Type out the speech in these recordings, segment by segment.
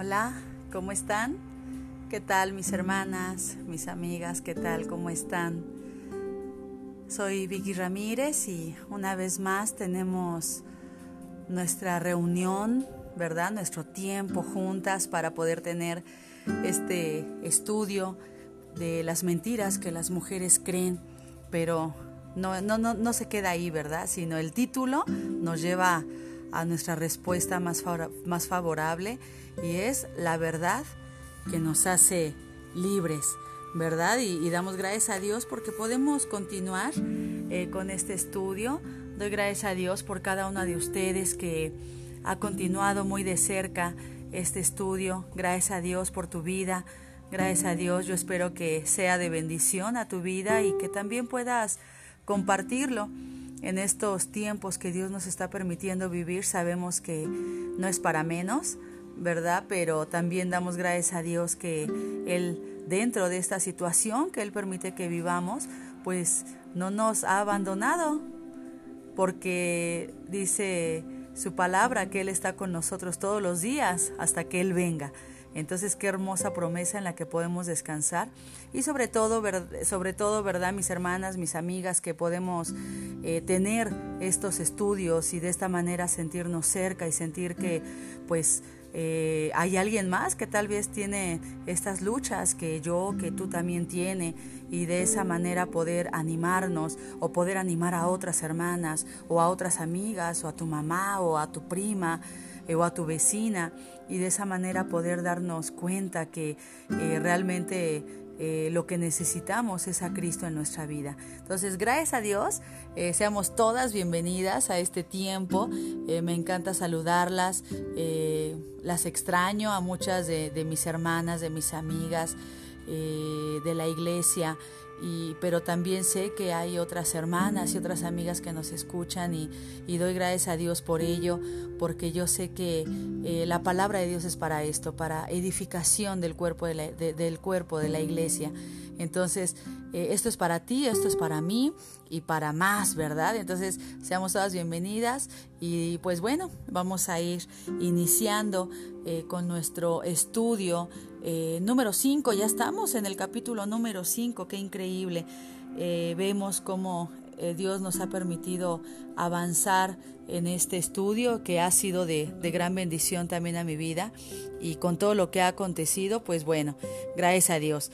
Hola, ¿cómo están? ¿Qué tal mis hermanas, mis amigas? ¿Qué tal? ¿Cómo están? Soy Vicky Ramírez y una vez más tenemos nuestra reunión, ¿verdad? Nuestro tiempo juntas para poder tener este estudio de las mentiras que las mujeres creen, pero no, no, no, no se queda ahí, ¿verdad? Sino el título nos lleva a nuestra respuesta más, más favorable y es la verdad que nos hace libres, ¿verdad? Y, damos gracias a Dios porque podemos continuar eh, con este estudio. Doy gracias a Dios por cada una de ustedes que ha continuado muy de cerca este estudio. Gracias a Dios por tu vida. Gracias a Dios. Yo espero que sea de bendición a tu vida y que también puedas compartirlo en estos tiempos que Dios nos está permitiendo vivir. Sabemos que no es para menos ¿verdad? Pero también damos gracias a Dios que Él, dentro de esta situación que Él permite que vivamos, pues no nos ha abandonado, porque dice su palabra que Él está con nosotros todos los días hasta que Él venga. Entonces, qué hermosa promesa en la que podemos descansar y sobre todo, sobre todo, ¿verdad? Mis hermanas, mis amigas, que podemos eh, tener estos estudios y de esta manera sentirnos cerca y sentir que, pues, eh, hay alguien más que tal vez tiene estas luchas que yo, que tú también tiene y de esa manera poder animarnos o poder animar a otras hermanas o a otras amigas o a tu mamá o a tu prima o a tu vecina y de esa manera poder darnos cuenta que eh, realmente eh, lo que necesitamos es a Cristo en nuestra vida. Entonces, gracias a Dios, eh, seamos todas bienvenidas a este tiempo. Me encanta saludarlas, las extraño a muchas de, mis hermanas, de mis amigas de la iglesia pero también sé que hay otras hermanas y otras amigas que nos escuchan y, doy gracias a Dios por ello, porque yo sé que eh, la palabra de Dios es para esto, para edificación del cuerpo de la, del cuerpo de la iglesia. Entonces, eh, esto es para ti, esto es para mí y para más, ¿verdad? Entonces, seamos todas bienvenidas y pues bueno, vamos a ir iniciando eh, con nuestro estudio eh, número 5, ya estamos en el capítulo número 5, qué increíble. Vemos cómo eh, Dios nos ha permitido avanzar en este estudio que ha sido de, de, gran bendición también a mi vida y con todo lo que ha acontecido, pues bueno, gracias a Dios.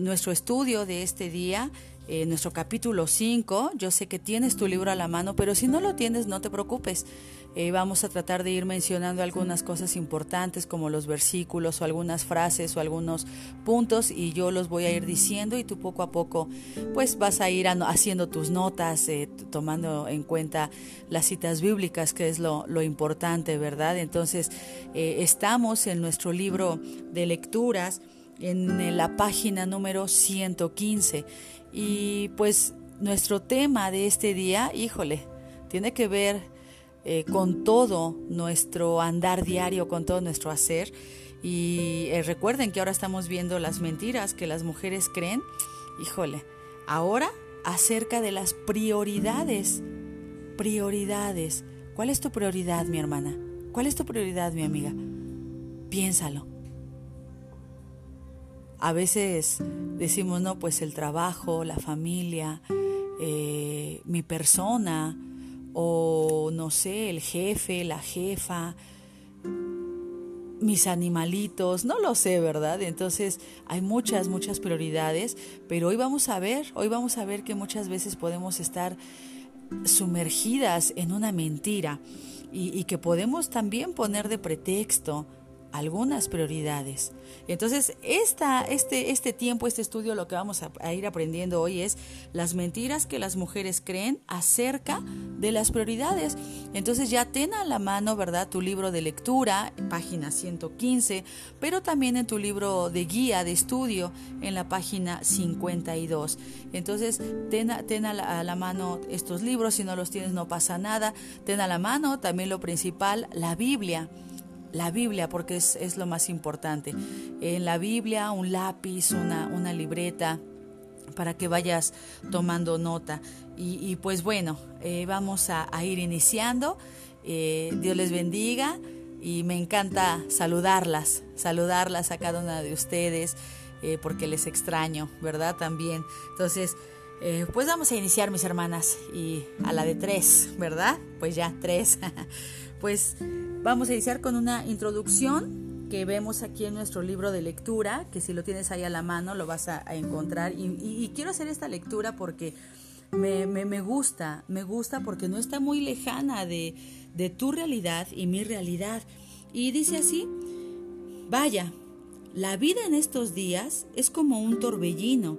nuestro estudio de este día nuestro capítulo 5. Yo sé que tienes tu libro a la mano, pero si no lo tienes, no te preocupes. Eh, vamos a tratar de ir mencionando algunas cosas importantes como los versículos o algunas frases o algunos puntos y yo los voy a ir diciendo y tú poco a poco pues vas a ir haciendo tus notas, eh, tomando en cuenta las citas bíblicas que es lo, importante, ¿verdad? Entonces eh, estamos en nuestro libro de lecturas en la página número 115 y pues nuestro tema de este día, híjole, tiene que ver eh, con todo nuestro andar diario, con todo nuestro hacer. Y eh, recuerden que ahora estamos viendo las mentiras que las mujeres creen. Híjole, ahora acerca de las prioridades. Prioridades. ¿Cuál es tu prioridad, mi hermana? ¿Cuál es tu prioridad, mi amiga? Piénsalo. A veces decimos, no, pues el trabajo, la familia, eh, mi persona, o no sé, el jefe, la jefa, mis animalitos, no lo sé, ¿verdad? Entonces hay muchas, muchas prioridades, pero hoy vamos a ver, hoy vamos a ver que muchas veces podemos estar sumergidas en una mentira y, y que podemos también poner de pretexto algunas prioridades. Entonces, esta, este, este tiempo, este estudio, lo que vamos a, ir aprendiendo hoy es las mentiras que las mujeres creen acerca de las prioridades. Entonces, ya ten a la mano, ¿verdad? Tu libro de lectura, página 115, pero también en tu libro de guía de estudio, en la página 52. Entonces, ten, ten a, la, a la mano estos libros, si no los tienes no pasa nada. Ten a la mano también lo principal, la Biblia la Biblia, porque es, lo más importante. En la Biblia, un lápiz, una, una libreta, para que vayas tomando nota. Y, pues bueno, eh, vamos a, ir iniciando. Eh, Dios les bendiga y me encanta saludarlas, saludarlas a cada una de ustedes eh, porque les extraño, ¿verdad? También. Entonces, pues vamos a iniciar mis hermanas y a la de tres, ¿verdad? Pues ya, tres. pues vamos a iniciar con una introducción que vemos aquí en nuestro libro de lectura, que si lo tienes ahí a la mano lo vas a, encontrar. y quiero hacer esta lectura porque me, gusta, me gusta porque no está muy lejana de tu realidad y mi realidad. Y dice así, vaya, la vida en estos días es como un torbellino.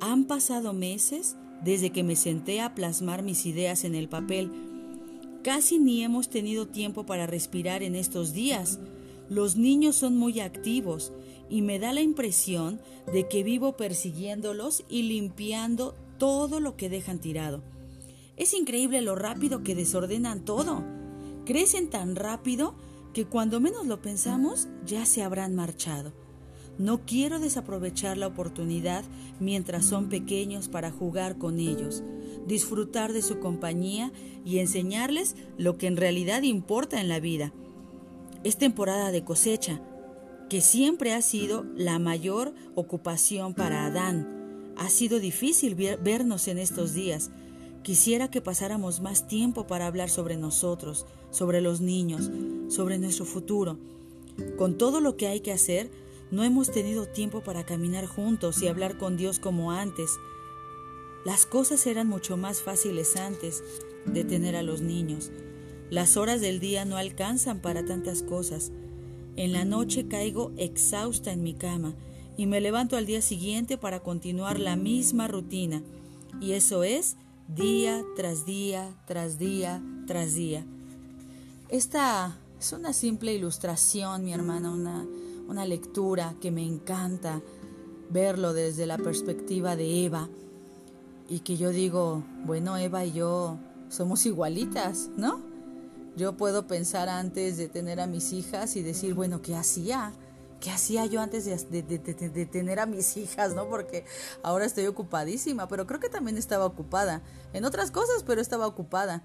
Han pasado meses desde que me senté a plasmar mis ideas en el papel. Casi ni hemos tenido tiempo para respirar en estos días. Los niños son muy activos y me da la impresión de que vivo persiguiéndolos y limpiando todo lo que dejan tirado. Es increíble lo rápido que desordenan todo. Crecen tan rápido que cuando menos lo pensamos ya se habrán marchado. No quiero desaprovechar la oportunidad mientras son pequeños para jugar con ellos, disfrutar de su compañía y enseñarles lo que en realidad importa en la vida. Es temporada de cosecha, que siempre ha sido la mayor ocupación para Adán, ha sido difícil vernos en estos días. Quisiera que pasáramos más tiempo para hablar sobre nosotros, sobre los niños, sobre nuestro futuro. Con todo lo que hay que hacer, no hemos tenido tiempo para caminar juntos y hablar con Dios como antes. Las cosas eran mucho más fáciles antes de tener a los niños. Las horas del día no alcanzan para tantas cosas. En la noche caigo exhausta en mi cama y me levanto al día siguiente para continuar la misma rutina. Y eso es día tras día, tras día, tras día. Esta es una simple ilustración, mi hermana, una, una lectura que me encanta verlo desde la perspectiva de Eva. Y que yo digo, bueno, Eva y yo somos igualitas, ¿no? Yo puedo pensar antes de tener a mis hijas y decir, bueno, ¿qué hacía? ¿qué hacía yo antes de, tener a mis hijas, no? Porque ahora estoy ocupadísima, pero creo que también estaba ocupada en otras cosas, pero estaba ocupada.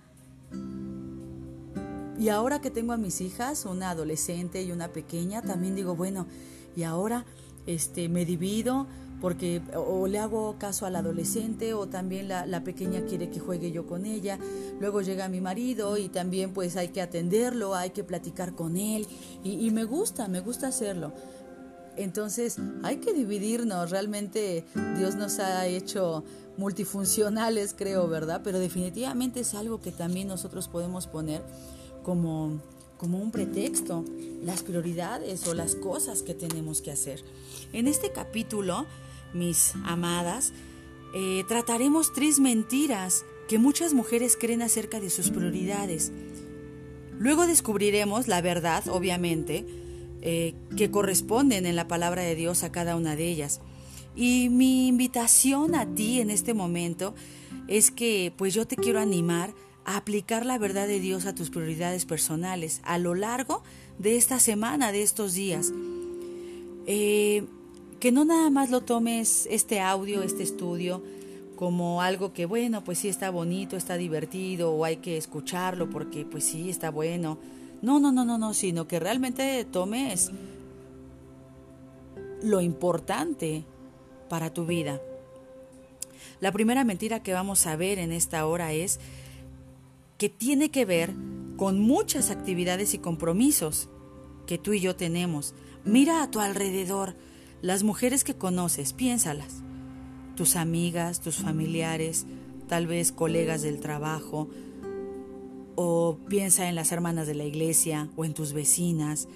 Y ahora que tengo a mis hijas, una adolescente y una pequeña, también digo, bueno, y ahora este me divido porque o le hago caso al adolescente o también la, pequeña quiere que juegue yo con ella. Luego llega mi marido y también pues hay que atenderlo, hay que platicar con él y, me gusta, me gusta hacerlo. Entonces hay que dividirnos, realmente Dios nos ha hecho multifuncionales creo, ¿verdad? Pero definitivamente es algo que también nosotros podemos poner como como un pretexto, las prioridades o las cosas que tenemos que hacer. En este capítulo mis amadas, eh, trataremos tres mentiras que muchas mujeres creen acerca de sus prioridades. Luego descubriremos la verdad, obviamente, eh, que corresponden en la palabra de Dios a cada una de ellas. Y mi invitación a ti en este momento es que pues yo te quiero animar aplicar la verdad de Dios a tus prioridades personales a lo largo de esta semana, de estos días. Eh, que no nada más lo tomes este audio, este estudio, como algo que, bueno, pues sí está bonito, está divertido, o hay que escucharlo porque pues sí está bueno. No, no, no, no, no, sino que realmente tomes lo importante para tu vida. La primera mentira que vamos a ver en esta hora es que tiene que ver con muchas actividades y compromisos que tú y yo tenemos. Mira a tu alrededor, las mujeres que conoces, piénsalas. Tus amigas, tus familiares, tal vez colegas del trabajo, o piensa en las hermanas de la iglesia o en tus vecinas,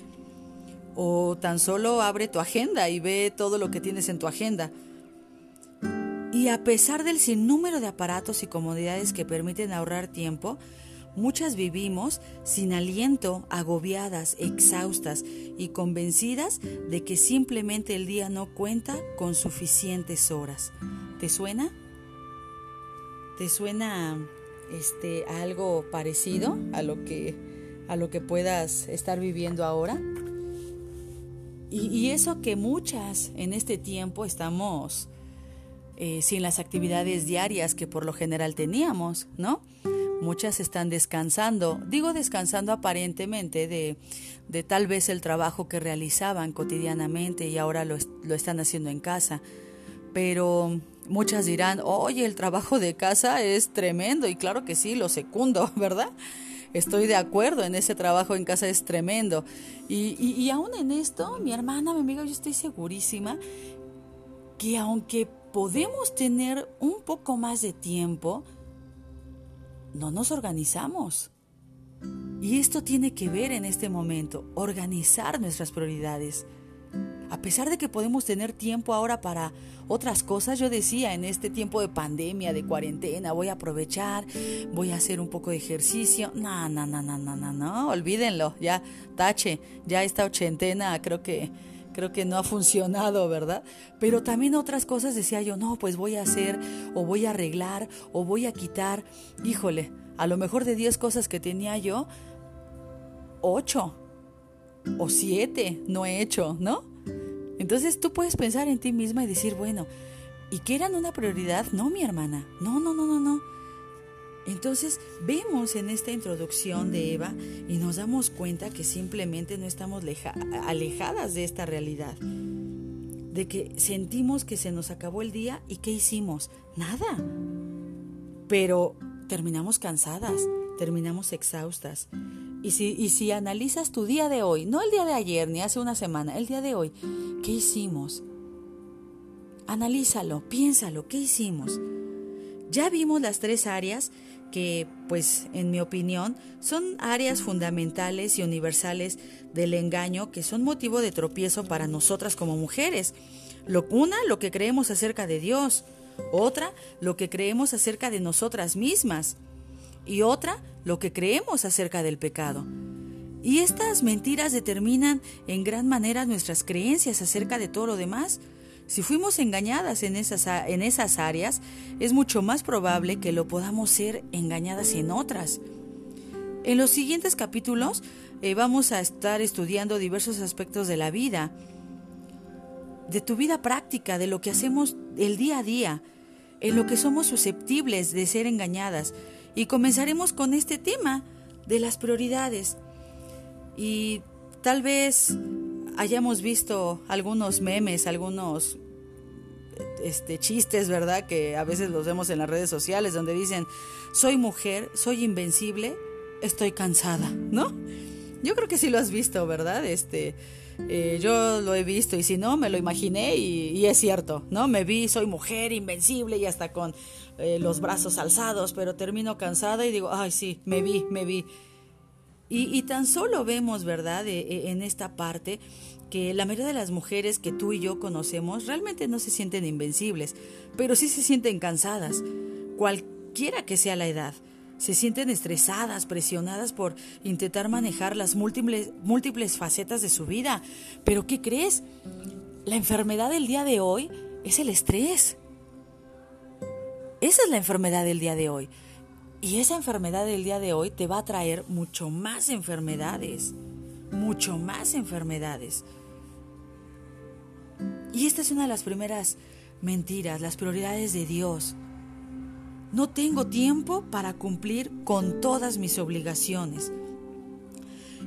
o tan solo abre tu agenda y ve todo lo que tienes en tu agenda. Y a pesar del sinnúmero de aparatos y comodidades que permiten ahorrar tiempo, Muchas vivimos sin aliento, agobiadas, exhaustas y convencidas de que simplemente el día no cuenta con suficientes horas. ¿Te suena? ¿Te suena este algo parecido a lo que a lo que puedas estar viviendo ahora? Y, y eso que muchas en este tiempo estamos eh, sin las actividades diarias que por lo general teníamos, ¿no? muchas están descansando, digo descansando aparentemente de, de tal vez el trabajo que realizaban cotidianamente y ahora lo, lo están haciendo en casa, pero muchas dirán, oye, el trabajo de casa es tremendo y claro que sí, lo secundo, ¿verdad? Estoy de acuerdo en ese trabajo en casa es tremendo. Y, y, y aún en esto, mi hermana, mi amiga, yo estoy segurísima que aunque podemos tener un poco más de tiempo, no nos organizamos. Y esto tiene que ver en este momento, organizar nuestras prioridades. A pesar de que podemos tener tiempo ahora para otras cosas, yo decía, en este tiempo de pandemia, de cuarentena, voy a aprovechar, voy a hacer un poco de ejercicio. No, no, no, no, no, no, no, olvídenlo, ya, tache, ya esta ochentena creo que creo que no ha funcionado, ¿verdad? Pero también otras cosas decía yo, no, pues voy a hacer, o voy a arreglar, o voy a quitar. Híjole, a lo mejor de 10 cosas que tenía yo, 8 o 7 no he hecho, ¿no? Entonces tú puedes pensar en ti misma y decir, bueno, ¿y qué eran una prioridad? No, mi hermana, no, no, no, no, no. Entonces vemos en esta introducción de Eva y nos damos cuenta que simplemente no estamos alejadas de esta realidad, de que sentimos que se nos acabó el día y ¿qué hicimos? Nada. Pero terminamos cansadas, terminamos exhaustas. Y si, y si analizas tu día de hoy, no el día de ayer ni hace una semana, el día de hoy, ¿qué hicimos? Analízalo, piénsalo, ¿qué hicimos? Ya vimos las tres áreas que, pues, en mi opinión, son áreas fundamentales y universales del engaño que son motivo de tropiezo para nosotras como mujeres. Lo, una, lo que creemos acerca de Dios. Otra, lo que creemos acerca de nosotras mismas. Y otra, lo que creemos acerca del pecado. Y estas mentiras determinan en gran manera nuestras creencias acerca de todo lo demás. Si fuimos engañadas en esas, en esas áreas, es mucho más probable que lo podamos ser engañadas en otras. En los siguientes capítulos eh, vamos a estar estudiando diversos aspectos de la vida, de tu vida práctica, de lo que hacemos el día a día, en lo que somos susceptibles de ser engañadas. Y comenzaremos con este tema de las prioridades. Y tal vez hayamos visto algunos memes, algunos este, chistes, ¿verdad? Que a veces los vemos en las redes sociales donde dicen, soy mujer, soy invencible, estoy cansada, ¿no? Yo creo que sí lo has visto, ¿verdad? Este, eh, yo lo he visto y si no, me lo imaginé y, es cierto, ¿no? Me vi, soy mujer invencible y hasta con eh, los brazos alzados, pero termino cansada y digo, ay, sí, me vi, me vi. Y, tan solo vemos, ¿verdad?, e, e, en esta parte que la mayoría de las mujeres que tú y yo conocemos realmente no se sienten invencibles, pero sí se sienten cansadas, cualquiera que sea la edad. Se sienten estresadas, presionadas por intentar manejar las múltiples, múltiples facetas de su vida. Pero ¿qué crees? La enfermedad del día de hoy es el estrés. Esa es la enfermedad del día de hoy. Y esa enfermedad del día de hoy te va a traer mucho más enfermedades, mucho más enfermedades. Y esta es una de las primeras mentiras, las prioridades de Dios. No tengo tiempo para cumplir con todas mis obligaciones.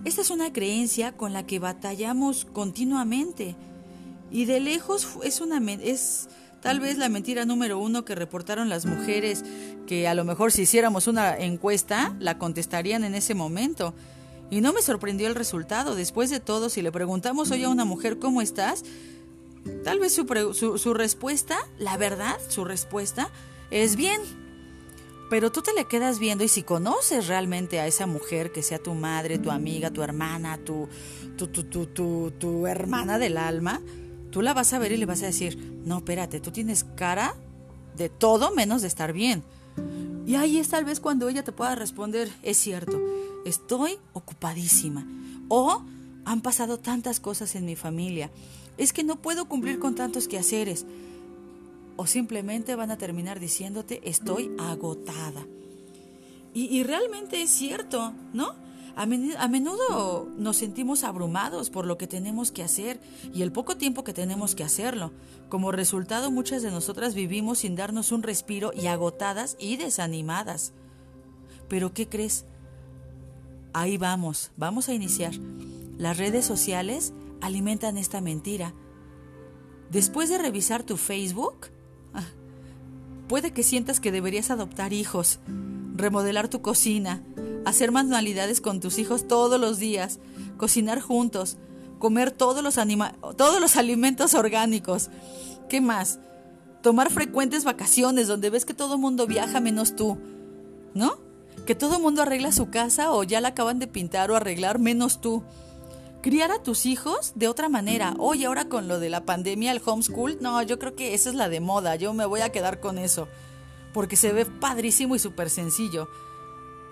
Esta es una creencia con la que batallamos continuamente y de lejos es una es Tal vez la mentira número uno que reportaron las mujeres, que a lo mejor si hiciéramos una encuesta, la contestarían en ese momento. Y no me sorprendió el resultado. Después de todo, si le preguntamos hoy a una mujer cómo estás, tal vez su, su respuesta, la verdad, su respuesta es bien. Pero tú te le quedas viendo y si conoces realmente a esa mujer, que sea tu madre, tu amiga, tu hermana, tu, tu, tu, tu, tu hermana del alma, Tú la vas a ver y le vas a decir, no, espérate, tú tienes cara de todo menos de estar bien. Y ahí es tal vez cuando ella te pueda responder, es cierto, estoy ocupadísima. O han pasado tantas cosas en mi familia, es que no puedo cumplir con tantos quehaceres. O simplemente van a terminar diciéndote, estoy agotada. Y, y realmente es cierto, ¿no? A menudo nos sentimos abrumados por lo que tenemos que hacer y el poco tiempo que tenemos que hacerlo. Como resultado, muchas de nosotras vivimos sin darnos un respiro y agotadas y desanimadas. Pero ¿qué crees? Ahí vamos, vamos a iniciar. Las redes sociales alimentan esta mentira. Después de revisar tu Facebook, ah, puede que sientas que deberías adoptar hijos, remodelar tu cocina, hacer manualidades con tus hijos todos los días, cocinar juntos, comer todos los, todos los alimentos orgánicos. ¿Qué más? Tomar frecuentes vacaciones donde ves que todo el mundo viaja menos tú, ¿no? Que todo el mundo arregla su casa o ya la acaban de pintar o arreglar menos tú. Criar a tus hijos de otra manera. Oye, ahora con lo de la pandemia, el homeschool, no, yo creo que esa es la de moda. Yo me voy a quedar con eso. Porque se ve padrísimo y súper sencillo.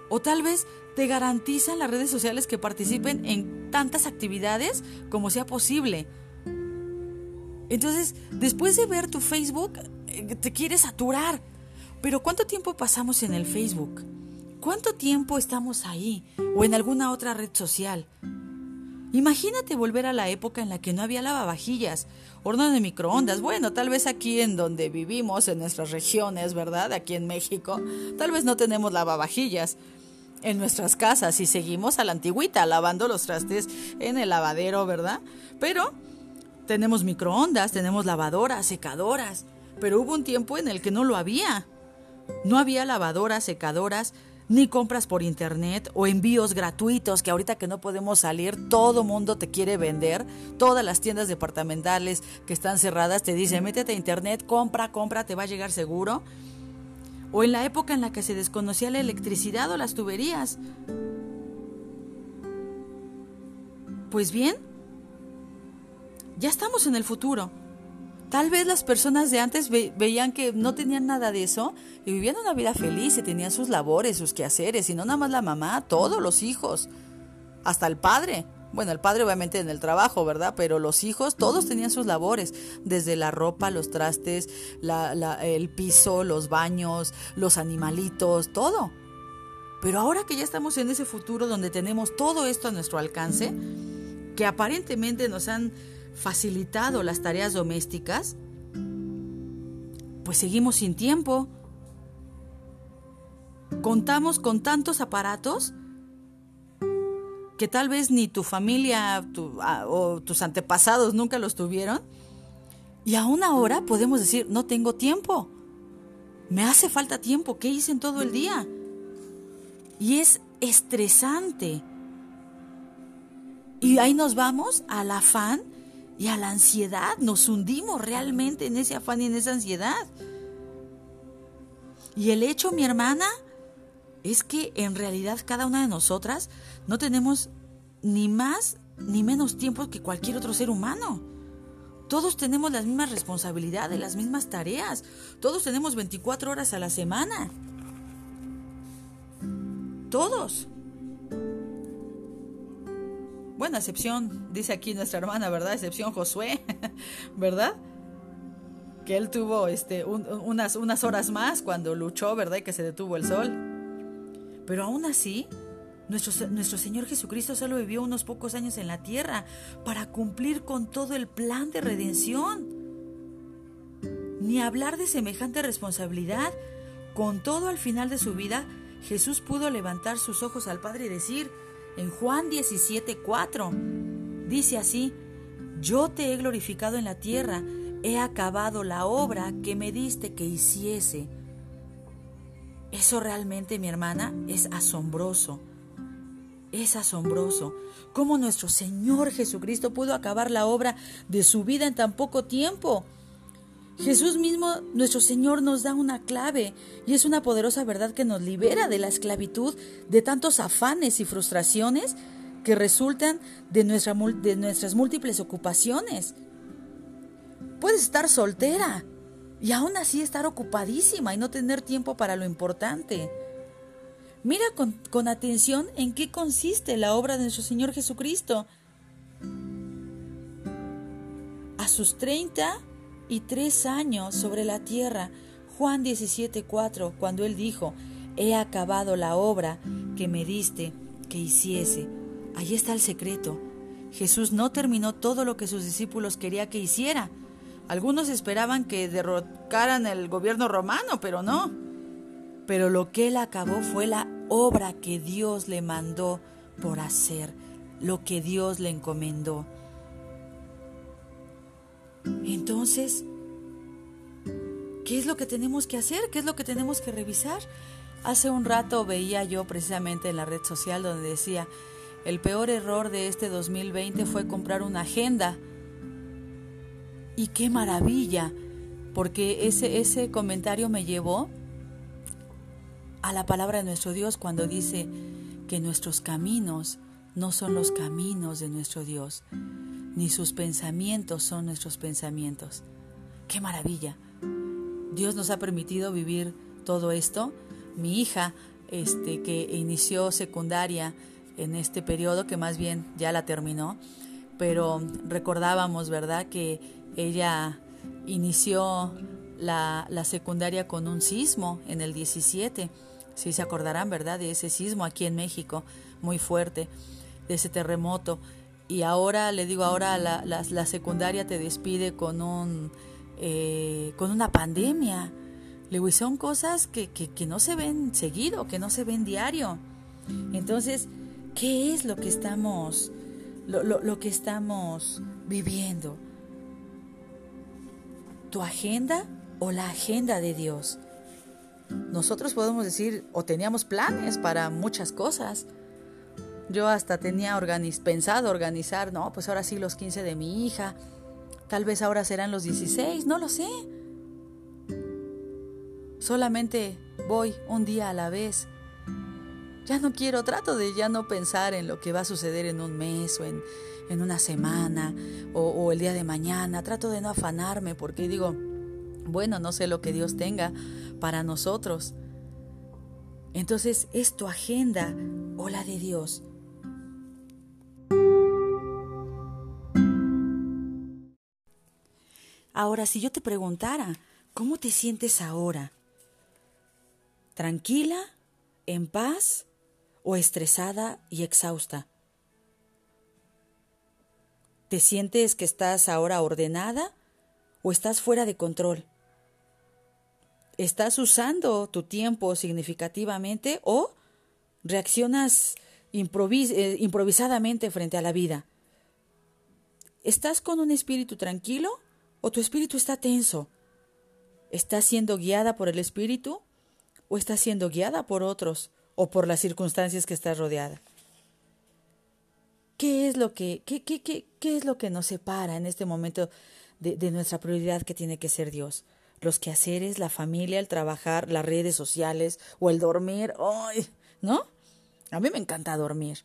O tal vez te garantizan las redes sociales que participen en tantas actividades como sea posible. Entonces, después de ver tu Facebook, eh, te quieres saturar. Pero ¿cuánto tiempo pasamos en el Facebook? ¿Cuánto tiempo estamos ahí o en alguna otra red social? Imagínate volver a la época en la que no había lavavajillas, horno de microondas. Bueno, tal vez aquí en donde vivimos, en nuestras regiones, ¿verdad? Aquí en México, tal vez no tenemos lavavajillas en nuestras casas y seguimos a la antigüita, lavando los trastes en el lavadero, ¿verdad? Pero tenemos microondas, tenemos lavadoras, secadoras, pero hubo un tiempo en el que no lo había. No había lavadoras, secadoras, ni compras por internet o envíos gratuitos que ahorita que no podemos salir, todo mundo te quiere vender. Todas las tiendas departamentales que están cerradas te dicen, métete a internet, compra, compra, te va a llegar seguro. O en la época en la que se desconocía la electricidad o las tuberías. Pues bien, ya estamos en el futuro. Tal vez las personas de antes veían que no tenían nada de eso y vivían una vida feliz y tenían sus labores, sus quehaceres, y no nada más la mamá, todos los hijos, hasta el padre. Bueno, el padre obviamente en el trabajo, ¿verdad? Pero los hijos, todos tenían sus labores, desde la ropa, los trastes, el piso, los baños, los animalitos, todo. Pero ahora que ya estamos en ese futuro donde tenemos todo esto a nuestro alcance, que aparentemente nos han facilitado las tareas domésticas, pues seguimos sin tiempo. Contamos con tantos aparatos que tal vez ni tu familia o tus antepasados nunca los tuvieron. Y aún ahora podemos decir, no tengo tiempo. Me hace falta tiempo. ¿Qué hice en todo el día? Y es estresante. Y ahí nos vamos al afán y a la ansiedad. Nos hundimos realmente en ese afán y en esa ansiedad. Y el hecho, mi hermana, es que en realidad cada una de nosotras no tenemos ni más ni menos tiempo que cualquier otro ser humano. Todos tenemos las mismas responsabilidades, las mismas tareas. Todos tenemos 24 horas a la semana. Todos. Bueno, excepción, dice aquí nuestra hermana, ¿verdad? Excepción Josué, ¿verdad? Que él tuvo este, unas, unas horas más cuando luchó, ¿verdad? Y que se detuvo el sol. Pero aún así, nuestro, Señor Jesucristo solo vivió unos pocos años en la tierra para cumplir con todo el plan de redención. Ni hablar de semejante responsabilidad. Con todo al final de su vida, Jesús pudo levantar sus ojos al Padre y decir, en Juan 17:4. Dice así, yo te he glorificado en la tierra, he acabado la obra que me diste que hiciese. Eso realmente, mi hermana, es asombroso. Es asombroso cómo nuestro Señor Jesucristo pudo acabar la obra de su vida en tan poco tiempo. Jesús mismo, nuestro Señor, nos da una clave y es una poderosa verdad que nos libera de la esclavitud, de tantos afanes y frustraciones que resultan de, nuestra, de nuestras múltiples ocupaciones. Puedes estar soltera y aún así estar ocupadísima y no tener tiempo para lo importante. Mira con, con atención en qué consiste la obra de nuestro Señor Jesucristo. A sus 30 y tres años sobre la tierra. Juan 17:4, cuando él dijo, he acabado la obra que me diste que hiciese. Allí está el secreto. Jesús no terminó todo lo que sus discípulos quería que hiciera. Algunos esperaban que derrocaran el gobierno romano, pero no. Pero lo que él acabó fue la obra que Dios le mandó por hacer, lo que Dios le encomendó. Entonces, ¿qué es lo que tenemos que hacer? ¿Qué es lo que tenemos que revisar? Hace un rato veía yo precisamente en la red social donde decía, el peor error de este 2020 fue comprar una agenda. Y qué maravilla, porque ese, ese comentario me llevó a la palabra de nuestro Dios cuando dice que nuestros caminos no son los caminos de nuestro Dios, ni sus pensamientos son nuestros pensamientos. ¡Qué maravilla! Dios nos ha permitido vivir todo esto. Mi hija, este, que inició secundaria en este periodo, que más bien ya la terminó, pero recordábamos, ¿verdad?, que ella inició la, secundaria con un sismo en el 17 Sí se acordarán, ¿verdad? De ese sismo aquí en México, muy fuerte, de ese terremoto. Y ahora, le digo, ahora la, la, secundaria te despide con, un, eh, con una pandemia. Le digo, son cosas que, que, no se ven seguido, que no se ven diario. Entonces, ¿qué es lo que estamos, lo, lo, lo que estamos viviendo? ¿Tu agenda o la agenda de Dios? nosotros podemos decir, o teníamos planes para muchas cosas. Yo hasta tenía pensado organizar, no, pues ahora sí los 15 de mi hija, tal vez ahora serán los 16, no lo sé. Solamente voy un día a la vez. Ya no quiero, trato de ya no pensar en lo que va a suceder en un mes o en, una semana o, o el día de mañana. Trato de no afanarme porque digo, bueno, no sé lo que Dios tenga para nosotros. Entonces, ¿es tu agenda o la de Dios? Ahora, si yo te preguntara, ¿cómo te sientes ahora? ¿Tranquila, en paz o estresada y exhausta? ¿Te sientes que estás ahora ordenada o estás fuera de control? ¿Estás usando tu tiempo significativamente o reaccionas eh, improvisadamente frente a la vida? ¿Estás con un espíritu tranquilo o tu espíritu está tenso? ¿Estás siendo guiada por el espíritu o estás siendo guiada por otros o por las circunstancias que estás rodeada? ¿Qué es lo que, qué, qué, qué, qué es lo que nos separa en este momento de, de nuestra prioridad que tiene que ser Dios? Los quehaceres, la familia, el trabajar, las redes sociales o el dormir. ¿No? A mí me encanta dormir.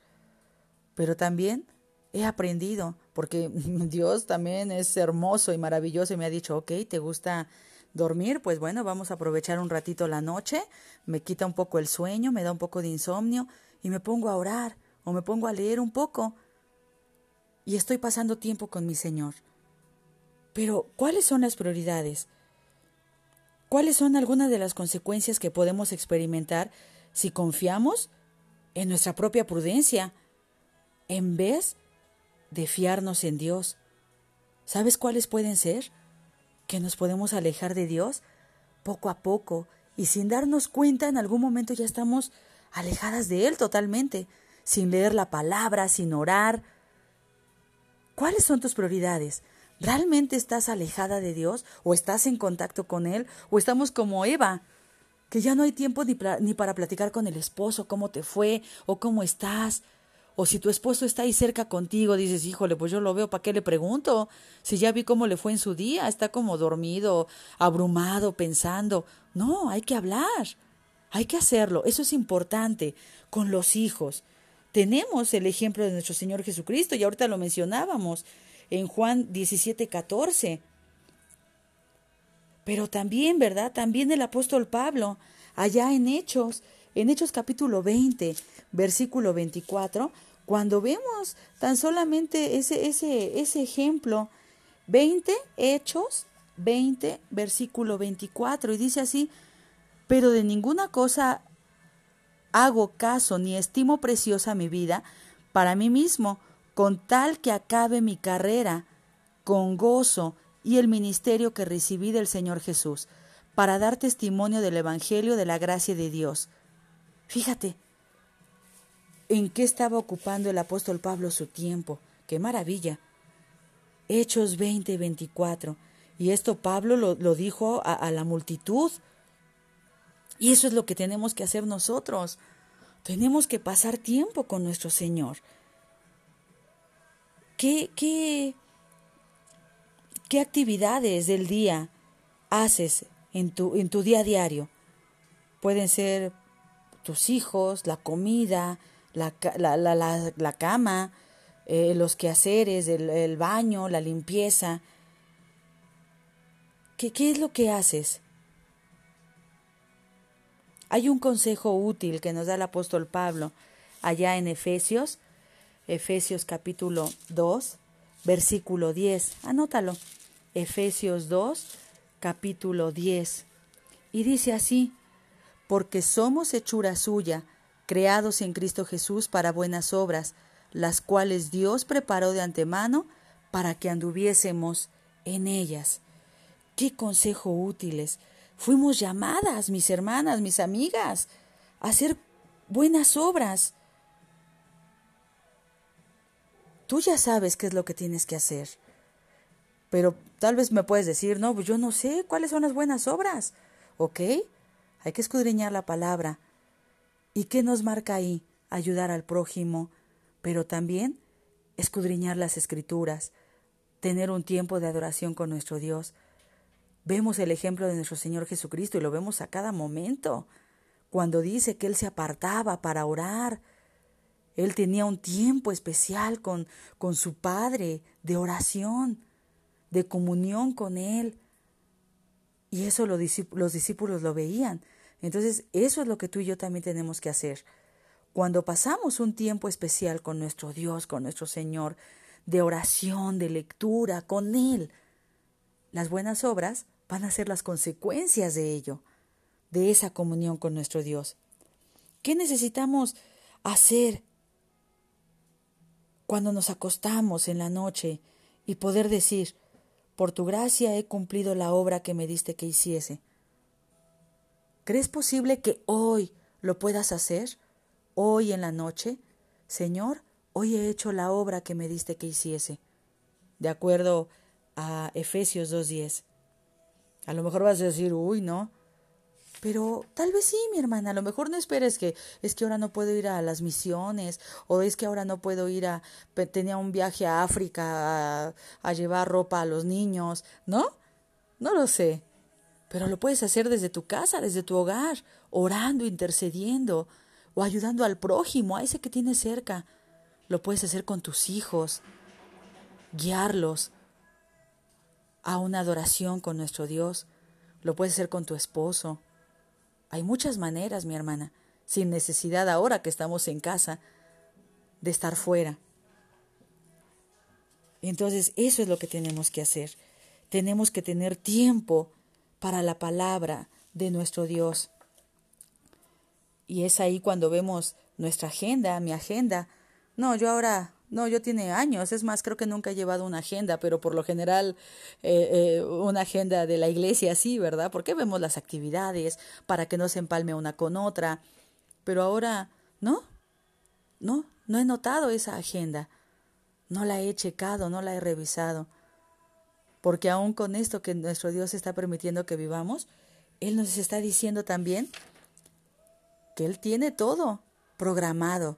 Pero también he aprendido, porque Dios también es hermoso y maravilloso y me ha dicho, ok, ¿te gusta dormir? Pues bueno, vamos a aprovechar un ratito la noche, me quita un poco el sueño, me da un poco de insomnio y me pongo a orar o me pongo a leer un poco y estoy pasando tiempo con mi Señor. Pero, ¿cuáles son las prioridades? ¿Cuáles son algunas de las consecuencias que podemos experimentar si confiamos en nuestra propia prudencia en vez de fiarnos en Dios? ¿Sabes cuáles pueden ser? Que nos podemos alejar de Dios poco a poco y sin darnos cuenta en algún momento ya estamos alejadas de Él totalmente, sin leer la palabra, sin orar. ¿Cuáles son tus prioridades? ¿Realmente estás alejada de Dios o estás en contacto con Él o estamos como Eva, que ya no hay tiempo ni, para platicar con el esposo cómo te fue o cómo estás? O si tu esposo está ahí cerca contigo, dices, híjole, pues yo lo veo, ¿para qué le pregunto? Si ya vi cómo le fue en su día, está como dormido, abrumado, pensando. No, hay que hablar, hay que hacerlo, eso es importante con los hijos. Tenemos el ejemplo de nuestro Señor Jesucristo y ahorita lo mencionábamos en Juan 17, 14. Pero también, ¿verdad? También el apóstol Pablo, allá en Hechos, en Hechos capítulo 20, versículo 24, cuando vemos tan solamente ese, ese, ese ejemplo, 20 Hechos, 20, versículo 24, y dice así, pero de ninguna cosa hago caso ni estimo preciosa mi vida para mí mismo, con tal que acabe mi carrera con gozo y el ministerio que recibí del Señor Jesús, para dar testimonio del Evangelio de la gracia de Dios. Fíjate, en qué estaba ocupando el apóstol Pablo su tiempo. ¡Qué maravilla! Hechos 20, 24. Y esto Pablo lo, dijo a, a la multitud. Y eso es lo que tenemos que hacer nosotros. Tenemos que pasar tiempo con nuestro Señor. ¿Qué, qué, qué actividades del día haces en tu, en tu día a diario? Pueden ser tus hijos, la comida, la, la, la, la cama, eh, los quehaceres, el, el, baño, la limpieza. ¿Qué, ¿Qué es lo que haces? Hay un consejo útil que nos da el apóstol Pablo allá en Efesios, Efesios capítulo 2, versículo 10. Anótalo. Efesios 2, capítulo 10. Y dice así, porque somos hechura suya, creados en Cristo Jesús para buenas obras, las cuales Dios preparó de antemano para que anduviésemos en ellas. Qué consejo útiles Fuimos llamadas, mis hermanas, mis amigas, a hacer buenas obras. Tú ya sabes qué es lo que tienes que hacer. Pero tal vez me puedes decir, no, pues yo no sé cuáles son las buenas obras. ¿Ok? Hay que escudriñar la palabra. ¿Y qué nos marca ahí? Ayudar al prójimo, pero también escudriñar las escrituras, tener un tiempo de adoración con nuestro Dios. Vemos el ejemplo de nuestro Señor Jesucristo y lo vemos a cada momento. Cuando dice que Él se apartaba para orar, Él tenía un tiempo especial con, con su Padre de oración, de comunión con Él. Y eso los discípulos lo veían. Entonces, eso es lo que tú y yo también tenemos que hacer. Cuando pasamos un tiempo especial con nuestro Dios, con nuestro Señor, de oración, de lectura, con Él, las buenas obras van a ser las consecuencias de ello, de esa comunión con nuestro Dios. ¿Qué necesitamos hacer cuando nos acostamos en la noche y poder decir, por tu gracia he cumplido la obra que me diste que hiciese? ¿Crees posible que hoy lo puedas hacer? Hoy en la noche, Señor, hoy he hecho la obra que me diste que hiciese. De acuerdo a Efesios 2.10. A lo mejor vas a decir, uy, no. Pero tal vez sí, mi hermana, a lo mejor no esperes que es que ahora no puedo ir a las misiones o es que ahora no puedo ir a tenía un viaje a África a, a llevar ropa a los niños, ¿no? No lo sé. Pero lo puedes hacer desde tu casa, desde tu hogar, orando, intercediendo o ayudando al prójimo, a ese que tienes cerca. Lo puedes hacer con tus hijos, guiarlos, a una adoración con nuestro Dios. Lo puedes hacer con tu esposo. Hay muchas maneras, mi hermana, sin necesidad ahora que estamos en casa de estar fuera. Entonces, eso es lo que tenemos que hacer. Tenemos que tener tiempo para la palabra de nuestro Dios. Y es ahí cuando vemos nuestra agenda, mi agenda. No, yo ahora no, yo tiene años, es más, creo que nunca he llevado una agenda, pero por lo general eh, eh, una agenda de la iglesia sí, ¿verdad? Porque vemos las actividades para que no se empalme una con otra. Pero ahora, ¿no? No, no he notado esa agenda. No la he checado, no la he revisado. Porque aún con esto que nuestro Dios está permitiendo que vivamos, Él nos está diciendo también que Él tiene todo programado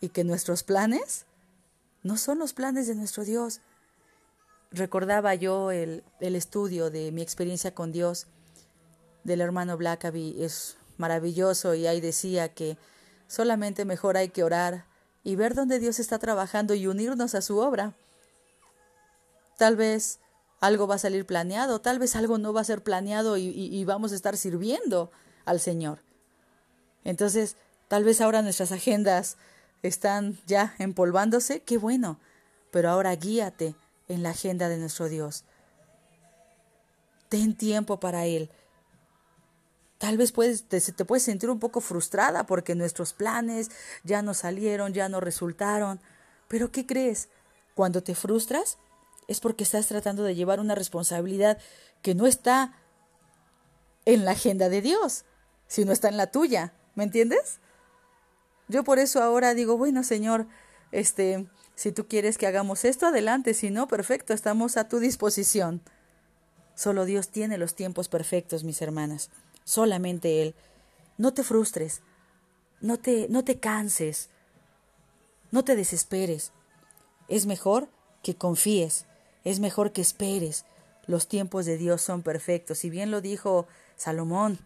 y que nuestros planes no son los planes de nuestro Dios. Recordaba yo el, el estudio de mi experiencia con Dios del hermano Blackaby. Es maravilloso y ahí decía que solamente mejor hay que orar y ver dónde Dios está trabajando y unirnos a su obra. Tal vez algo va a salir planeado, tal vez algo no va a ser planeado y, y, vamos a estar sirviendo al Señor. Entonces, tal vez ahora nuestras agendas están ya empolvándose, qué bueno, pero ahora guíate en la agenda de nuestro Dios. Ten tiempo para Él. Tal vez puedes, te, te puedes sentir un poco frustrada porque nuestros planes ya no salieron, ya no resultaron. Pero ¿qué crees? Cuando te frustras es porque estás tratando de llevar una responsabilidad que no está en la agenda de Dios, sino está en la tuya. ¿Me entiendes? Yo por eso ahora digo, bueno, Señor, este, si tú quieres que hagamos esto, adelante, si no, perfecto, estamos a tu disposición. Solo Dios tiene los tiempos perfectos, mis hermanas, solamente Él. No te frustres, no te, no te canses, no te desesperes. Es mejor que confíes, es mejor que esperes. Los tiempos de Dios son perfectos. Y bien lo dijo Salomón,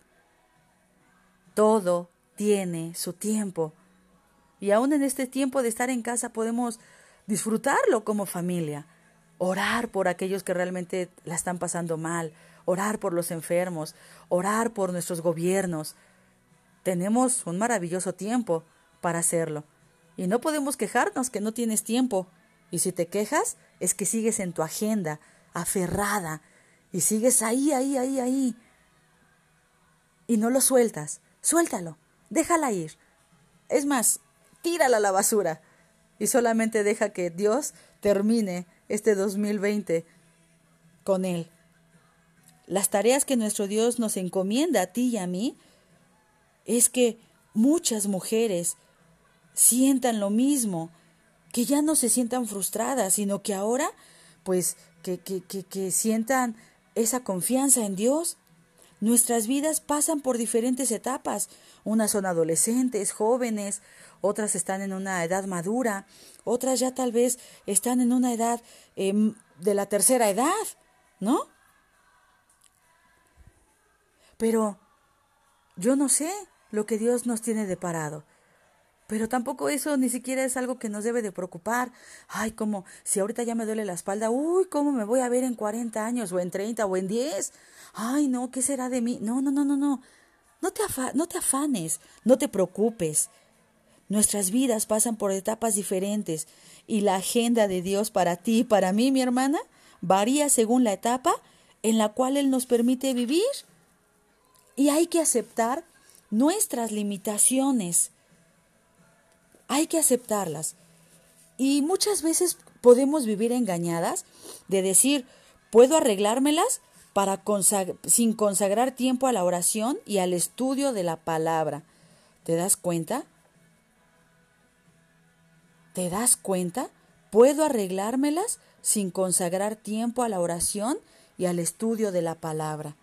todo tiene su tiempo. Y aún en este tiempo de estar en casa podemos disfrutarlo como familia. Orar por aquellos que realmente la están pasando mal, orar por los enfermos, orar por nuestros gobiernos. Tenemos un maravilloso tiempo para hacerlo. Y no podemos quejarnos que no tienes tiempo. Y si te quejas, es que sigues en tu agenda, aferrada, y sigues ahí, ahí, ahí, ahí. Y no lo sueltas. Suéltalo. Déjala ir. Es más, tírala a la basura. Y solamente deja que Dios termine este 2020 con Él. Las tareas que nuestro Dios nos encomienda a ti y a mí es que muchas mujeres sientan lo mismo, que ya no se sientan frustradas, sino que ahora, pues, que, que, que, que sientan esa confianza en Dios. Nuestras vidas pasan por diferentes etapas. Unas son adolescentes, jóvenes, otras están en una edad madura, otras ya tal vez están en una edad em, de la tercera edad, ¿no? Pero yo no sé lo que Dios nos tiene deparado. Pero tampoco eso ni siquiera es algo que nos debe de preocupar. Ay, como si ahorita ya me duele la espalda, uy, ¿cómo me voy a ver en 40 años o en 30 o en 10? Ay, no, ¿qué será de mí? No, no, no, no, no. No te, no te afanes, no te preocupes. Nuestras vidas pasan por etapas diferentes y la agenda de Dios para ti y para mí, mi hermana, varía según la etapa en la cual Él nos permite vivir. Y hay que aceptar nuestras limitaciones hay que aceptarlas. Y muchas veces podemos vivir engañadas de decir, puedo arreglármelas para sin consagrar tiempo a la oración y al estudio de la palabra. ¿Te das cuenta? ¿Te das cuenta? Puedo arreglármelas sin consagrar tiempo a la oración y al estudio de la palabra.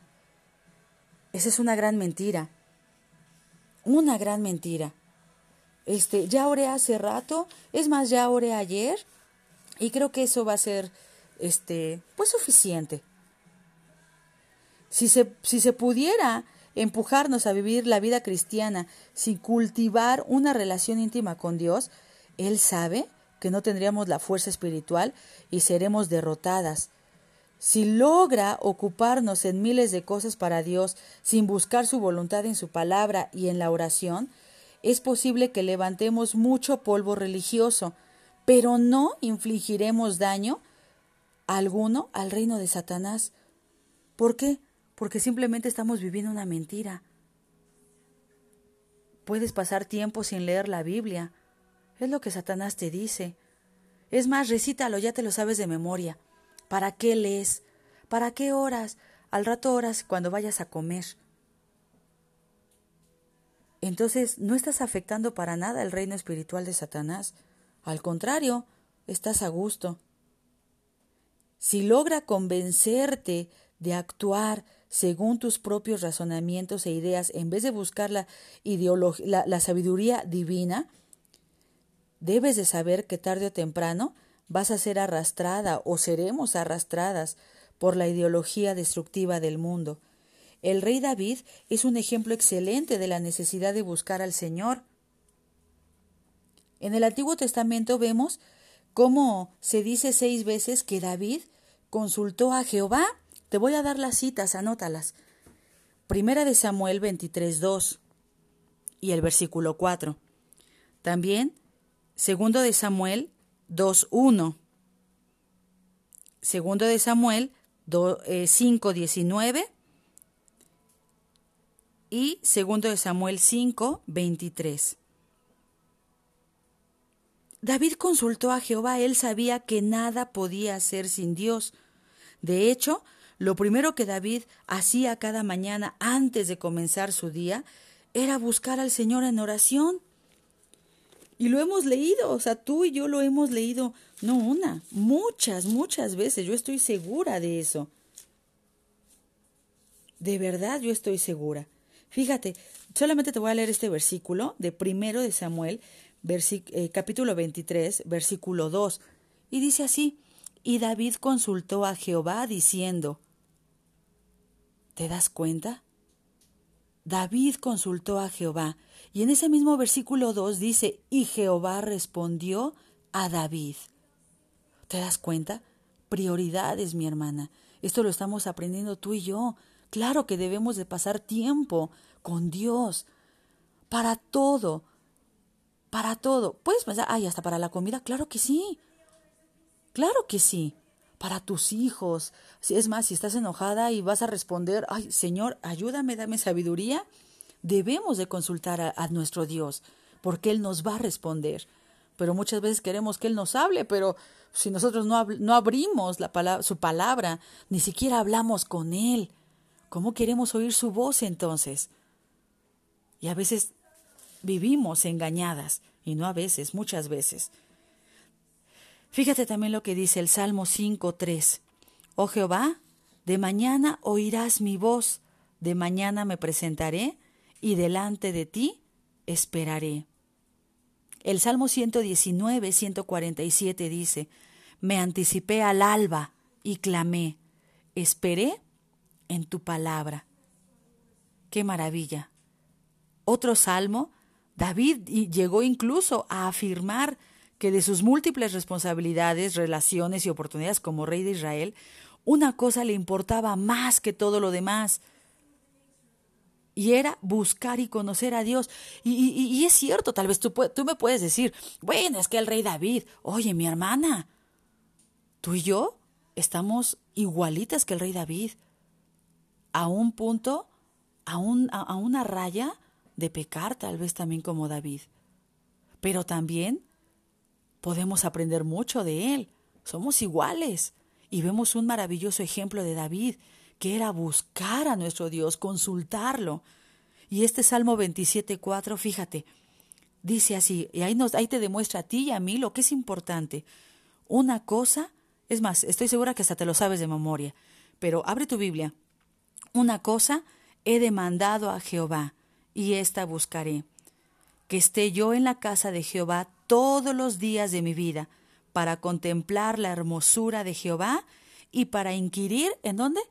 Esa es una gran mentira. Una gran mentira. Este, ya oré hace rato, es más, ya oré ayer y creo que eso va a ser este, pues suficiente. Si se, si se pudiera empujarnos a vivir la vida cristiana sin cultivar una relación íntima con Dios, Él sabe que no tendríamos la fuerza espiritual y seremos derrotadas. Si logra ocuparnos en miles de cosas para Dios sin buscar su voluntad en su palabra y en la oración, es posible que levantemos mucho polvo religioso, pero no infligiremos daño alguno al reino de Satanás. ¿Por qué? Porque simplemente estamos viviendo una mentira. Puedes pasar tiempo sin leer la Biblia. Es lo que Satanás te dice. Es más, recítalo, ya te lo sabes de memoria. ¿Para qué lees? ¿Para qué horas? Al rato horas cuando vayas a comer entonces no estás afectando para nada el reino espiritual de Satanás. Al contrario, estás a gusto. Si logra convencerte de actuar según tus propios razonamientos e ideas en vez de buscar la, la, la sabiduría divina, debes de saber que tarde o temprano vas a ser arrastrada o seremos arrastradas por la ideología destructiva del mundo el rey David es un ejemplo excelente de la necesidad de buscar al Señor. En el Antiguo Testamento vemos cómo se dice seis veces que David consultó a Jehová. Te voy a dar las citas, anótalas. Primera de Samuel 23.2 y el versículo 4. También segundo de Samuel 2.1. Segundo de Samuel 5.19 eh, y segundo de Samuel 5, 23. David consultó a Jehová, él sabía que nada podía hacer sin Dios. De hecho, lo primero que David hacía cada mañana antes de comenzar su día era buscar al Señor en oración. Y lo hemos leído, o sea, tú y yo lo hemos leído, no una, muchas, muchas veces, yo estoy segura de eso. De verdad yo estoy segura. Fíjate, solamente te voy a leer este versículo de primero de Samuel, eh, capítulo 23, versículo 2. Y dice así, y David consultó a Jehová diciendo, ¿te das cuenta? David consultó a Jehová, y en ese mismo versículo 2 dice, y Jehová respondió a David. ¿Te das cuenta? Prioridades, mi hermana. Esto lo estamos aprendiendo tú y yo. Claro que debemos de pasar tiempo con Dios para todo, para todo. Puedes pensar, ay, hasta para la comida, claro que sí, claro que sí, para tus hijos. Es más, si estás enojada y vas a responder, ay, Señor, ayúdame, dame sabiduría, debemos de consultar a, nuestro Dios, porque Él nos va a responder. Pero muchas veces queremos que Él nos hable, pero si nosotros no, no abrimos la palabra, su palabra, ni siquiera hablamos con Él, ¿Cómo queremos oír su voz entonces? Y a veces vivimos engañadas, y no a veces, muchas veces. Fíjate también lo que dice el Salmo 5.3. Oh Jehová, de mañana oirás mi voz, de mañana me presentaré, y delante de ti esperaré. El Salmo 119, 147 dice, Me anticipé al alba y clamé, esperé en tu palabra. ¡Qué maravilla! Otro salmo, David llegó incluso a afirmar que de sus múltiples responsabilidades, relaciones y oportunidades como rey de Israel, una cosa le importaba más que todo lo demás, y era buscar y conocer a Dios. Y, es cierto, tal vez tú, tú, me puedes decir, bueno, es que el rey David, oye, mi hermana, tú y yo estamos igualitas que el rey David a un punto, a, a, una raya de pecar, tal vez también como David. Pero también podemos aprender mucho de él. Somos iguales. Y vemos un maravilloso ejemplo de David, que era buscar a nuestro Dios, consultarlo. Y este Salmo 27.4, fíjate, dice así, y ahí, nos, ahí te demuestra a ti y a mí lo que es importante. Una cosa, es más, estoy segura que hasta te lo sabes de memoria, pero abre tu Biblia una cosa he demandado a Jehová, y ésta buscaré, que esté yo en la casa de Jehová todos los días de mi vida, para contemplar la hermosura de Jehová y para inquirir en dónde?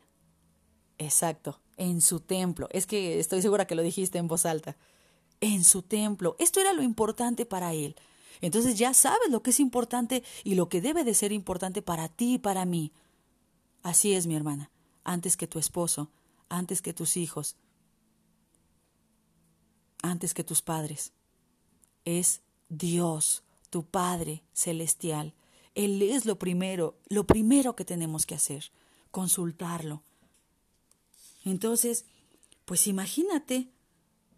Exacto, en su templo. Es que estoy segura que lo dijiste en voz alta. En su templo. Esto era lo importante para él. Entonces ya sabes lo que es importante y lo que debe de ser importante para ti y para mí. Así es, mi hermana. Antes que tu esposo, antes que tus hijos, antes que tus padres. Es Dios, tu Padre celestial. Él es lo primero, lo primero que tenemos que hacer, consultarlo. Entonces, pues imagínate,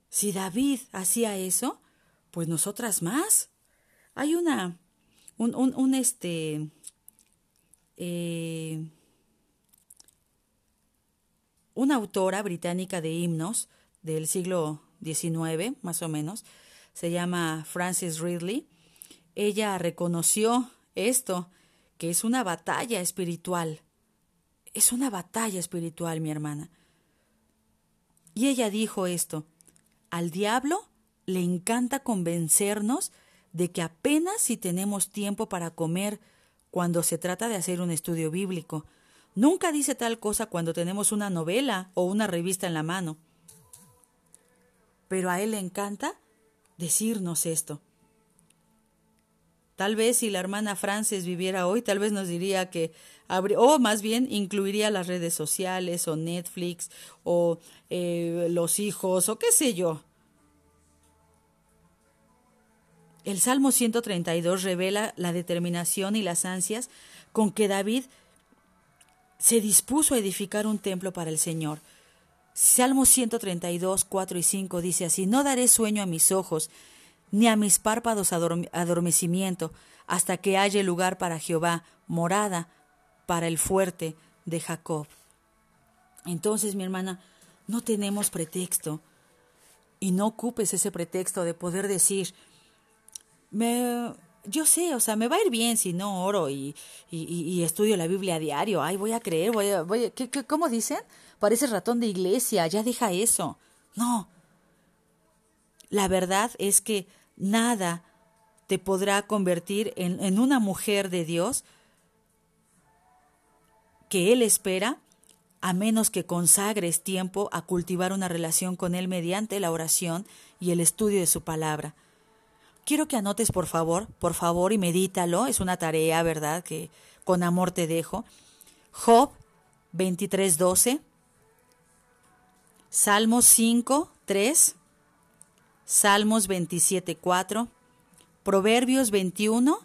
si David hacía eso, pues nosotras más. Hay una, un, un, un este, eh, una autora británica de himnos del siglo XIX, más o menos, se llama Frances Ridley. Ella reconoció esto, que es una batalla espiritual. Es una batalla espiritual, mi hermana. Y ella dijo esto, al diablo le encanta convencernos de que apenas si tenemos tiempo para comer cuando se trata de hacer un estudio bíblico, Nunca dice tal cosa cuando tenemos una novela o una revista en la mano. Pero a él le encanta decirnos esto. Tal vez si la hermana Frances viviera hoy, tal vez nos diría que o más bien incluiría las redes sociales o Netflix o eh, los hijos o qué sé yo. El Salmo 132 revela la determinación y las ansias con que David se dispuso a edificar un templo para el Señor. Salmo 132, 4 y 5 dice así, No daré sueño a mis ojos, ni a mis párpados adormecimiento, hasta que haya lugar para Jehová, morada para el fuerte de Jacob. Entonces, mi hermana, no tenemos pretexto. Y no ocupes ese pretexto de poder decir, me, yo sé, o sea, me va a ir bien si no oro y, y, estudio la Biblia a diario. Ay, voy a creer, voy a, voy a, ¿qué, qué, ¿cómo dicen? Parece ratón de iglesia, ya deja eso. No. La verdad es que nada te podrá convertir en, en una mujer de Dios que Él espera a menos que consagres tiempo a cultivar una relación con Él mediante la oración y el estudio de su palabra. Quiero que anotes, por favor, por favor, y medítalo. Es una tarea, ¿verdad?, que con amor te dejo. Job 23:12, Salmos 5, 3, Salmos 27, 4, Proverbios 21,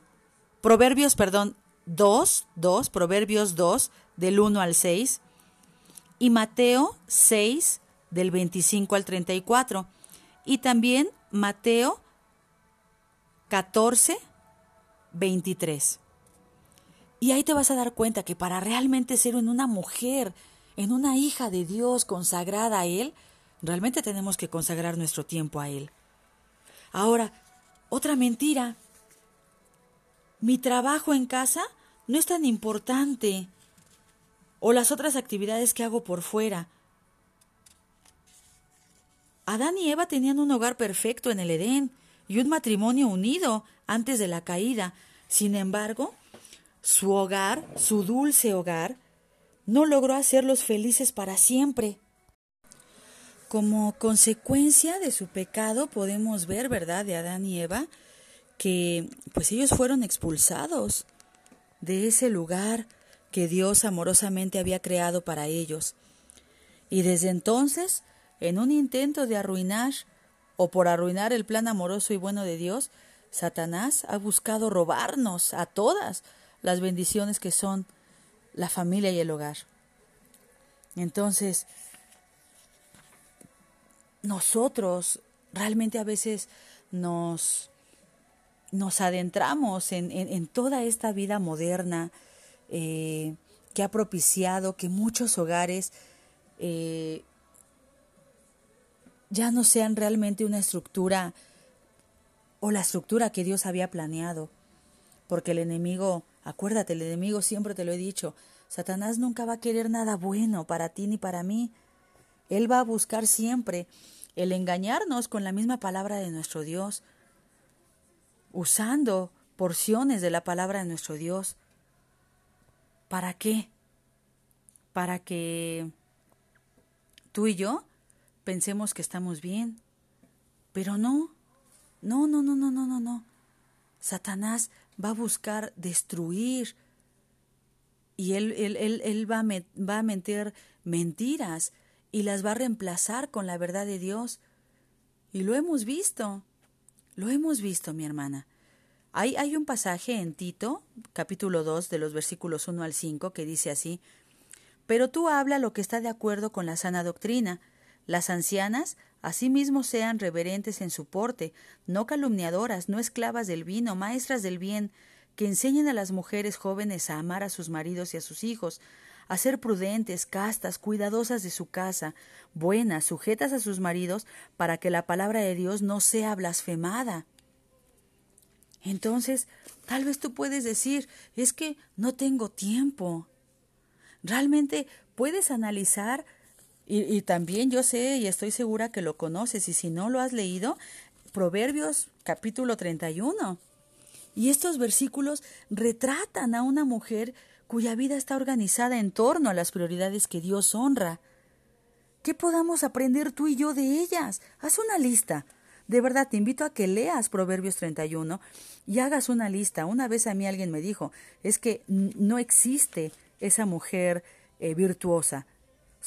Proverbios, perdón, 2, 2, Proverbios 2, del 1 al 6, y Mateo 6, del 25 al 34, y también Mateo 14, 23. Y ahí te vas a dar cuenta que para realmente ser en una mujer, en una hija de Dios consagrada a Él, realmente tenemos que consagrar nuestro tiempo a Él. Ahora, otra mentira. Mi trabajo en casa no es tan importante. O las otras actividades que hago por fuera. Adán y Eva tenían un hogar perfecto en el Edén y un matrimonio unido antes de la caída. Sin embargo, su hogar, su dulce hogar, no logró hacerlos felices para siempre. Como consecuencia de su pecado podemos ver, ¿verdad?, de Adán y Eva, que pues ellos fueron expulsados de ese lugar que Dios amorosamente había creado para ellos. Y desde entonces, en un intento de arruinar o por arruinar el plan amoroso y bueno de Dios, Satanás ha buscado robarnos a todas las bendiciones que son la familia y el hogar. Entonces, nosotros realmente a veces nos, nos adentramos en, en, toda esta vida moderna eh, que ha propiciado que muchos hogares eh, ya no sean realmente una estructura o la estructura que Dios había planeado. Porque el enemigo, acuérdate, el enemigo siempre te lo he dicho, Satanás nunca va a querer nada bueno para ti ni para mí. Él va a buscar siempre el engañarnos con la misma palabra de nuestro Dios, usando porciones de la palabra de nuestro Dios. ¿Para qué? Para que tú y yo pensemos que estamos bien. Pero no, no, no, no, no, no, no, no. Satanás va a buscar destruir y él, él, él, él va, a va a meter mentiras y las va a reemplazar con la verdad de Dios. Y lo hemos visto, lo hemos visto, mi hermana. Hay, hay un pasaje en Tito, capítulo 2, de los versículos 1 al 5, que dice así, Pero tú habla lo que está de acuerdo con la sana doctrina, las ancianas asimismo sean reverentes en su porte, no calumniadoras, no esclavas del vino, maestras del bien, que enseñen a las mujeres jóvenes a amar a sus maridos y a sus hijos, a ser prudentes, castas, cuidadosas de su casa, buenas, sujetas a sus maridos, para que la palabra de Dios no sea blasfemada. Entonces, tal vez tú puedes decir, es que no tengo tiempo. Realmente puedes analizar y, también yo sé y estoy segura que lo conoces y si no lo has leído, Proverbios capítulo 31. Y estos versículos retratan a una mujer cuya vida está organizada en torno a las prioridades que Dios honra. ¿Qué podamos aprender tú y yo de ellas? Haz una lista. De verdad, te invito a que leas Proverbios 31 y hagas una lista. Una vez a mí alguien me dijo, es que no existe esa mujer eh, virtuosa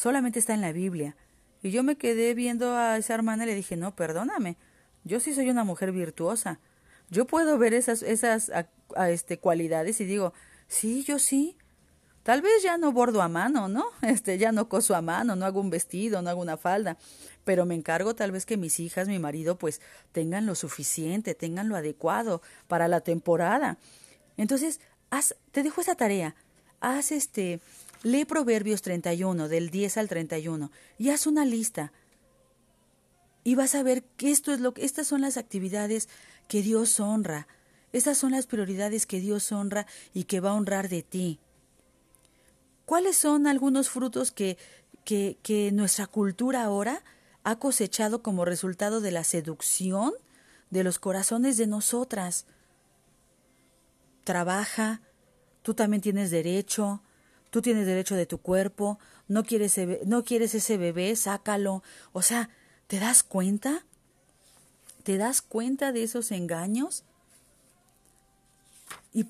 solamente está en la Biblia. Y yo me quedé viendo a esa hermana y le dije, no, perdóname, yo sí soy una mujer virtuosa. Yo puedo ver esas, esas este, cualidades y digo, sí, yo sí. Tal vez ya no bordo a mano, ¿no? Este, ya no coso a mano, no hago un vestido, no hago una falda, pero me encargo tal vez que mis hijas, mi marido, pues tengan lo suficiente, tengan lo adecuado para la temporada. Entonces, haz, te dejo esa tarea. Haz este, Lee Proverbios 31, del 10 al 31, y haz una lista. y vas a ver que esto es lo que estas son las actividades que Dios honra. Estas son las prioridades que Dios honra y que va a honrar de ti. ¿Cuáles son algunos frutos que, que, que nuestra cultura ahora ha cosechado como resultado de la seducción de los corazones de nosotras? Trabaja, tú también tienes derecho, tú tienes derecho de tu cuerpo, no quieres, no quieres ese bebé, sácalo. O sea, ¿te das cuenta? ¿Te das cuenta de esos engaños? Y,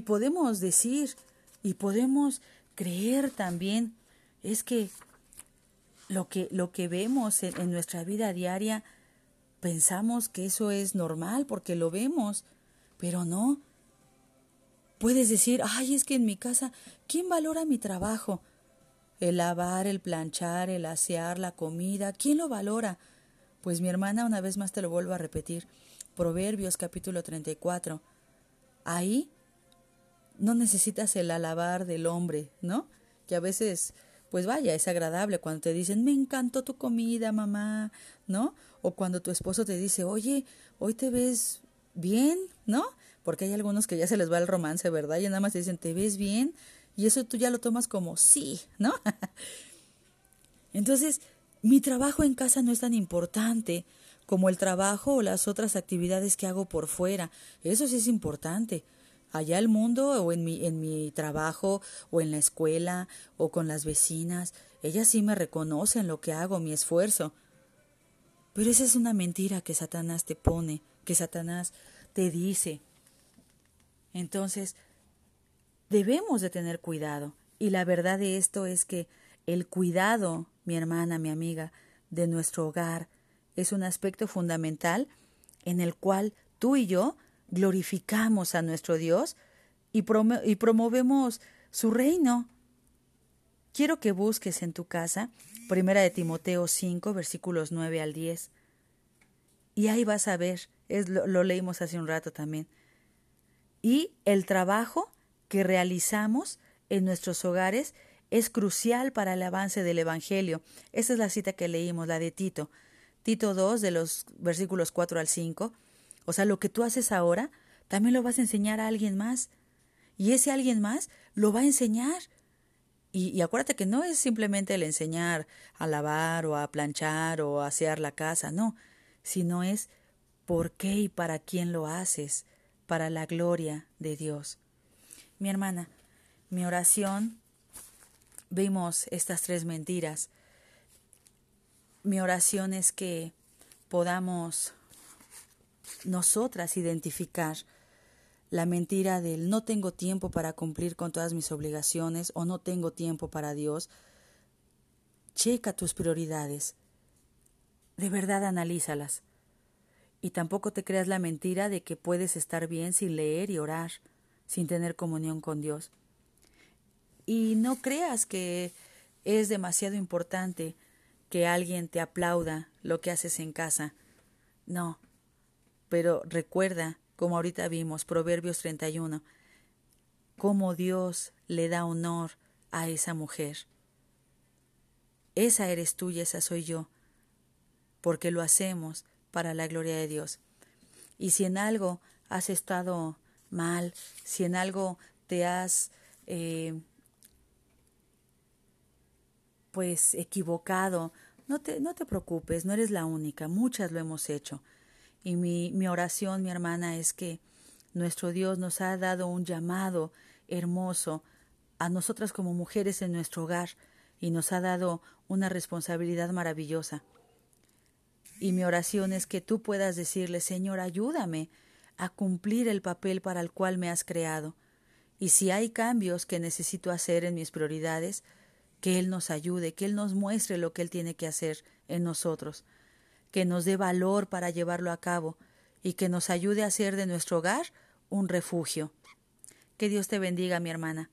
podemos decir, y podemos creer también, es que lo que, lo que vemos en nuestra vida diaria, pensamos que eso es normal porque lo vemos, pero no, Puedes decir, ay, es que en mi casa, ¿quién valora mi trabajo? El lavar, el planchar, el asear, la comida, ¿quién lo valora? Pues mi hermana, una vez más te lo vuelvo a repetir, Proverbios capítulo 34. Ahí no necesitas el alabar del hombre, ¿no? Que a veces, pues vaya, es agradable cuando te dicen, me encantó tu comida, mamá, ¿no? O cuando tu esposo te dice, oye, hoy te ves bien, ¿no? Porque hay algunos que ya se les va el romance, ¿verdad? Y nada más te dicen, ¿te ves bien? Y eso tú ya lo tomas como sí, ¿no? Entonces, mi trabajo en casa no es tan importante como el trabajo o las otras actividades que hago por fuera. Eso sí es importante. Allá el mundo o en mi, en mi trabajo o en la escuela o con las vecinas, ellas sí me reconocen lo que hago, mi esfuerzo. Pero esa es una mentira que Satanás te pone, que Satanás te dice. Entonces, debemos de tener cuidado. Y la verdad de esto es que el cuidado, mi hermana, mi amiga, de nuestro hogar es un aspecto fundamental en el cual tú y yo glorificamos a nuestro Dios y, promovemos su reino. Quiero que busques en tu casa Primera de Timoteo 5, versículos 9 al 10. Y ahí vas a ver, lo leímos hace un rato también y el trabajo que realizamos en nuestros hogares es crucial para el avance del Evangelio. Esa es la cita que leímos, la de Tito. Tito 2, de los versículos 4 al 5. O sea, lo que tú haces ahora, también lo vas a enseñar a alguien más. Y ese alguien más lo va a enseñar. Y, y, acuérdate que no es simplemente el enseñar a lavar o a planchar o a asear la casa, no, sino es por qué y para quién lo haces para la gloria de Dios. Mi hermana, mi oración, vimos estas tres mentiras. Mi oración es que podamos nosotras identificar la mentira del no tengo tiempo para cumplir con todas mis obligaciones o no tengo tiempo para Dios. Checa tus prioridades. De verdad analízalas. Y tampoco te creas la mentira de que puedes estar bien sin leer y orar, sin tener comunión con Dios. Y no creas que es demasiado importante que alguien te aplauda lo que haces en casa. No. Pero recuerda, como ahorita vimos, Proverbios 31, cómo Dios le da honor a esa mujer. Esa eres tú y esa soy yo, porque lo hacemos para la gloria de Dios. Y si en algo has estado mal, si en algo te has eh, pues equivocado, no te, no te preocupes, no eres la única, muchas lo hemos hecho. Y mi, mi oración, mi hermana, es que nuestro Dios nos ha dado un llamado hermoso a nosotras como mujeres en nuestro hogar y nos ha dado una responsabilidad maravillosa. Y mi oración es que tú puedas decirle, Señor, ayúdame a cumplir el papel para el cual me has creado. Y si hay cambios que necesito hacer en mis prioridades, que Él nos ayude, que Él nos muestre lo que Él tiene que hacer en nosotros, que nos dé valor para llevarlo a cabo y que nos ayude a hacer de nuestro hogar un refugio. Que Dios te bendiga, mi hermana.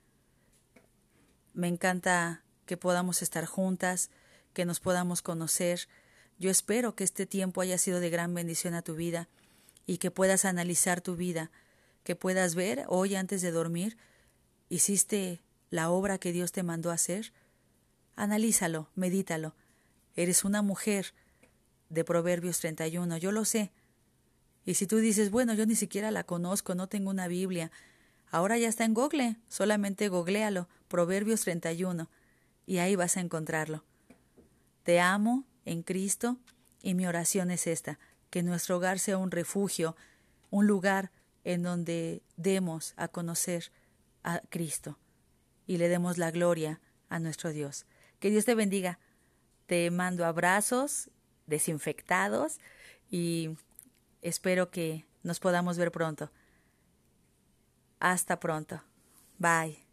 Me encanta que podamos estar juntas, que nos podamos conocer, yo espero que este tiempo haya sido de gran bendición a tu vida y que puedas analizar tu vida, que puedas ver hoy antes de dormir, ¿hiciste la obra que Dios te mandó hacer? Analízalo, medítalo. Eres una mujer de Proverbios 31, yo lo sé. Y si tú dices, bueno, yo ni siquiera la conozco, no tengo una Biblia, ahora ya está en Google, solamente googlealo, Proverbios 31, y ahí vas a encontrarlo. Te amo en Cristo y mi oración es esta, que nuestro hogar sea un refugio, un lugar en donde demos a conocer a Cristo y le demos la gloria a nuestro Dios. Que Dios te bendiga. Te mando abrazos desinfectados y espero que nos podamos ver pronto. Hasta pronto. Bye.